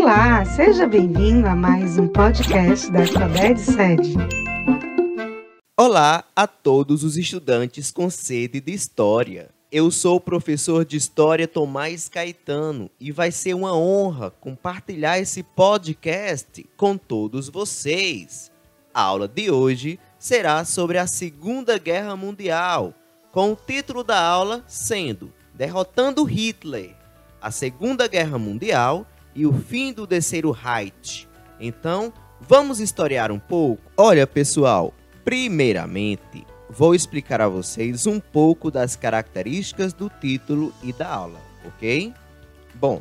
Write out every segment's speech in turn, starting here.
Olá, seja bem-vindo a mais um podcast da Alfabete Sede. Olá a todos os estudantes com sede de História. Eu sou o professor de História Tomás Caetano e vai ser uma honra compartilhar esse podcast com todos vocês. A aula de hoje será sobre a Segunda Guerra Mundial, com o título da aula sendo Derrotando Hitler, a Segunda Guerra Mundial e o fim do Terceiro Reich. Então, vamos historiar um pouco? Olha, pessoal, primeiramente, vou explicar a vocês um pouco das características do título e da aula, ok? Bom,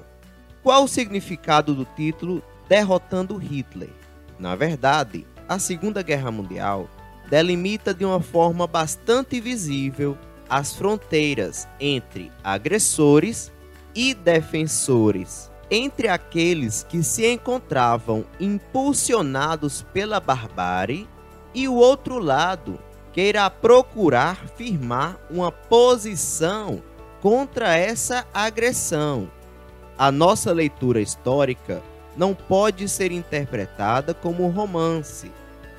qual o significado do título Derrotando Hitler? Na verdade, a Segunda Guerra Mundial delimita de uma forma bastante visível as fronteiras entre agressores e defensores, entre aqueles que se encontravam impulsionados pela barbárie e o outro lado que irá procurar firmar uma posição contra essa agressão. A nossa leitura histórica não pode ser interpretada como romance,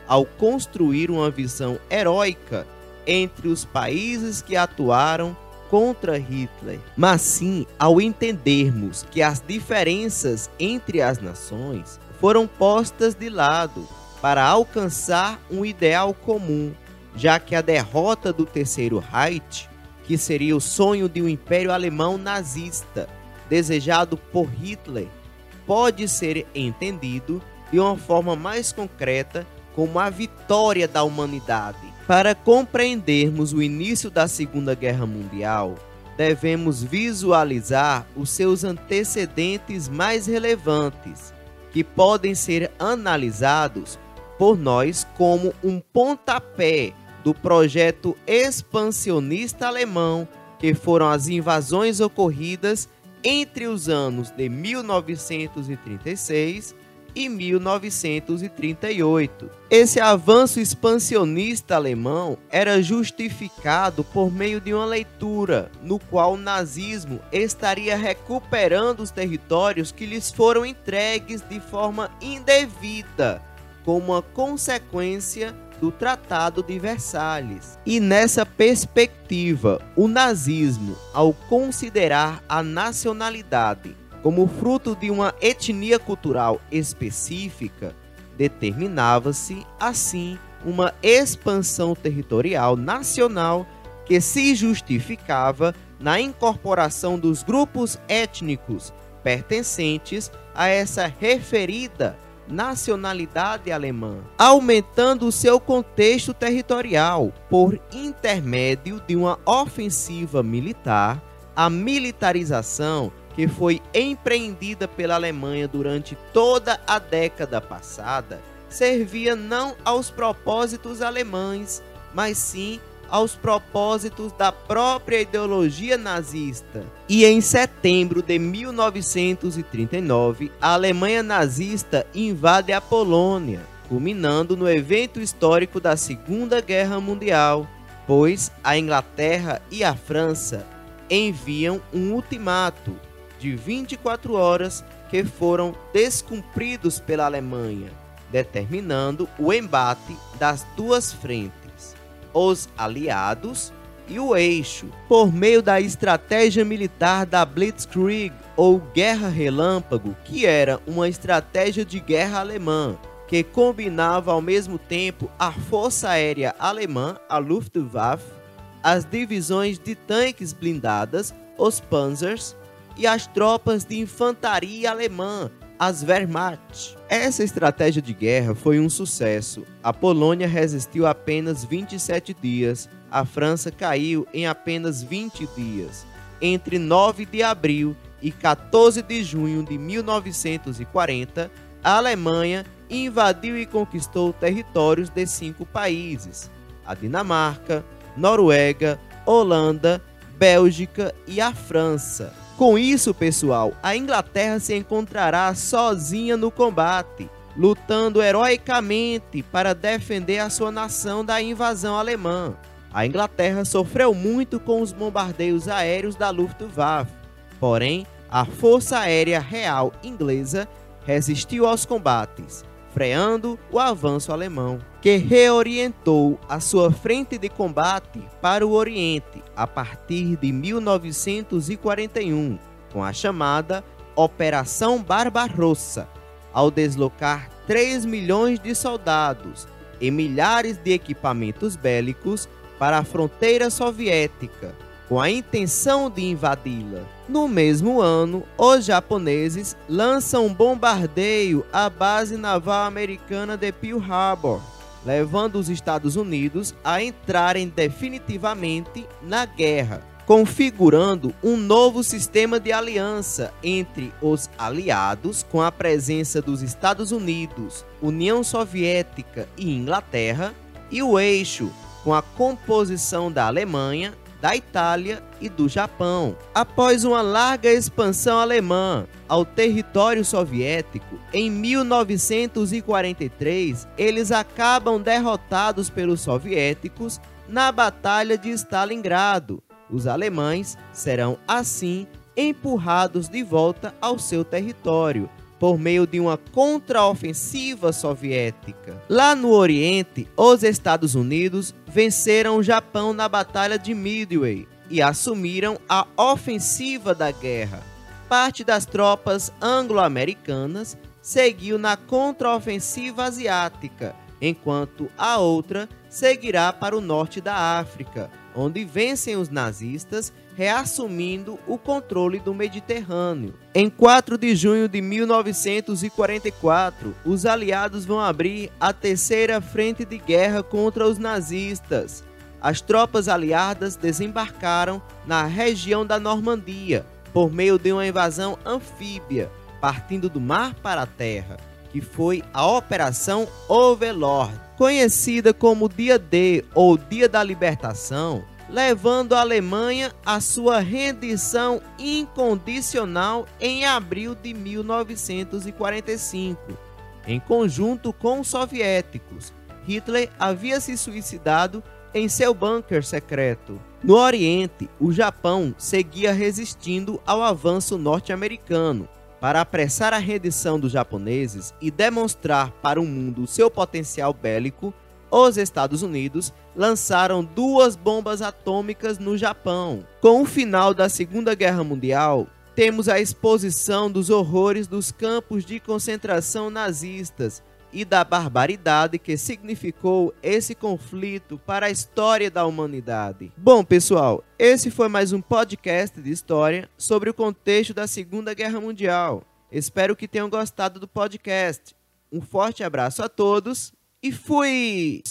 ao construir uma visão heróica entre os países que atuaram contra Hitler, mas sim ao entendermos que as diferenças entre as nações foram postas de lado para alcançar um ideal comum, já que a derrota do Terceiro Reich, que seria o sonho de um império alemão nazista desejado por Hitler, pode ser entendido de uma forma mais concreta como a vitória da humanidade. Para compreendermos o início da Segunda Guerra Mundial, devemos visualizar os seus antecedentes mais relevantes, que podem ser analisados por nós como um pontapé do projeto expansionista alemão, que foram as invasões ocorridas entre os anos de 1936 e 1938. Esse avanço expansionista alemão era justificado por meio de uma leitura no qual o nazismo estaria recuperando os territórios que lhes foram entregues de forma indevida, como uma consequência do Tratado de Versalhes. E nessa perspectiva, o nazismo, ao considerar a nacionalidade como fruto de uma etnia cultural específica, determinava-se, assim, uma expansão territorial nacional que se justificava na incorporação dos grupos étnicos pertencentes a essa referida nacionalidade alemã, aumentando o seu contexto territorial por intermédio de uma ofensiva militar, a militarização que foi empreendida pela Alemanha durante toda a década passada, servia não aos propósitos alemães, mas sim aos propósitos da própria ideologia nazista. E em setembro de 1939, a Alemanha nazista invade a Polônia, culminando no evento histórico da Segunda Guerra Mundial, pois a Inglaterra e a França enviam um ultimato de 24 horas que foram descumpridos pela Alemanha, determinando o embate das duas frentes, os aliados e o eixo, por meio da estratégia militar da Blitzkrieg ou Guerra Relâmpago, que era uma estratégia de guerra alemã que combinava ao mesmo tempo a Força Aérea Alemã, a Luftwaffe, as divisões de tanques blindadas, os Panzers, e as tropas de infantaria alemã, as Wehrmacht. Essa estratégia de guerra foi um sucesso. A Polônia resistiu apenas 27 dias, a França caiu em apenas 20 dias. Entre 9 de abril e 14 de junho de 1940, a Alemanha invadiu e conquistou territórios de cinco países: a Dinamarca, Noruega, Holanda, Bélgica e a França. Com isso, pessoal, a Inglaterra se encontrará sozinha no combate, lutando heroicamente para defender a sua nação da invasão alemã. A Inglaterra sofreu muito com os bombardeios aéreos da Luftwaffe, porém, a Força Aérea Real Inglesa resistiu aos combates, freando o avanço alemão, que reorientou a sua frente de combate para o Oriente a partir de 1941, com a chamada Operação Barbarossa, ao deslocar 3 milhões de soldados e milhares de equipamentos bélicos para a fronteira soviética com a intenção de invadi-la. No mesmo ano, os japoneses lançam um bombardeio à base naval americana de Pearl Harbor, levando os Estados Unidos a entrarem definitivamente na guerra, configurando um novo sistema de aliança entre os aliados, com a presença dos Estados Unidos, União Soviética e Inglaterra, e o eixo com a composição da Alemanha, da Itália e do Japão. Após uma larga expansão alemã ao território soviético, em 1943, eles acabam derrotados pelos soviéticos na Batalha de Stalingrado. Os alemães serão assim empurrados de volta ao seu território por meio de uma contraofensiva soviética. Lá no Oriente, os Estados Unidos venceram o Japão na Batalha de Midway e assumiram a ofensiva da guerra. Parte das tropas anglo-americanas seguiu na contraofensiva asiática, enquanto a outra seguirá para o norte da África, onde vencem os nazistas, reassumindo o controle do Mediterrâneo. Em 4 de junho de 1944, os aliados vão abrir a terceira frente de guerra contra os nazistas. As tropas aliadas desembarcaram na região da Normandia por meio de uma invasão anfíbia, partindo do mar para a terra, que foi a Operação Overlord conhecida como Dia D ou Dia da Libertação, levando a Alemanha à sua rendição incondicional em abril de 1945. Em conjunto com os soviéticos, Hitler havia se suicidado em seu bunker secreto. No Oriente, o Japão seguia resistindo ao avanço norte-americano, para apressar a rendição dos japoneses e demonstrar para o mundo seu potencial bélico, os Estados Unidos lançaram duas bombas atômicas no Japão. Com o final da Segunda Guerra Mundial, temos a exposição dos horrores dos campos de concentração nazistas e da barbaridade que significou esse conflito para a história da humanidade. Bom, pessoal, esse foi mais um podcast de história sobre o contexto da Segunda Guerra Mundial. Espero que tenham gostado do podcast. Um forte abraço a todos e fui!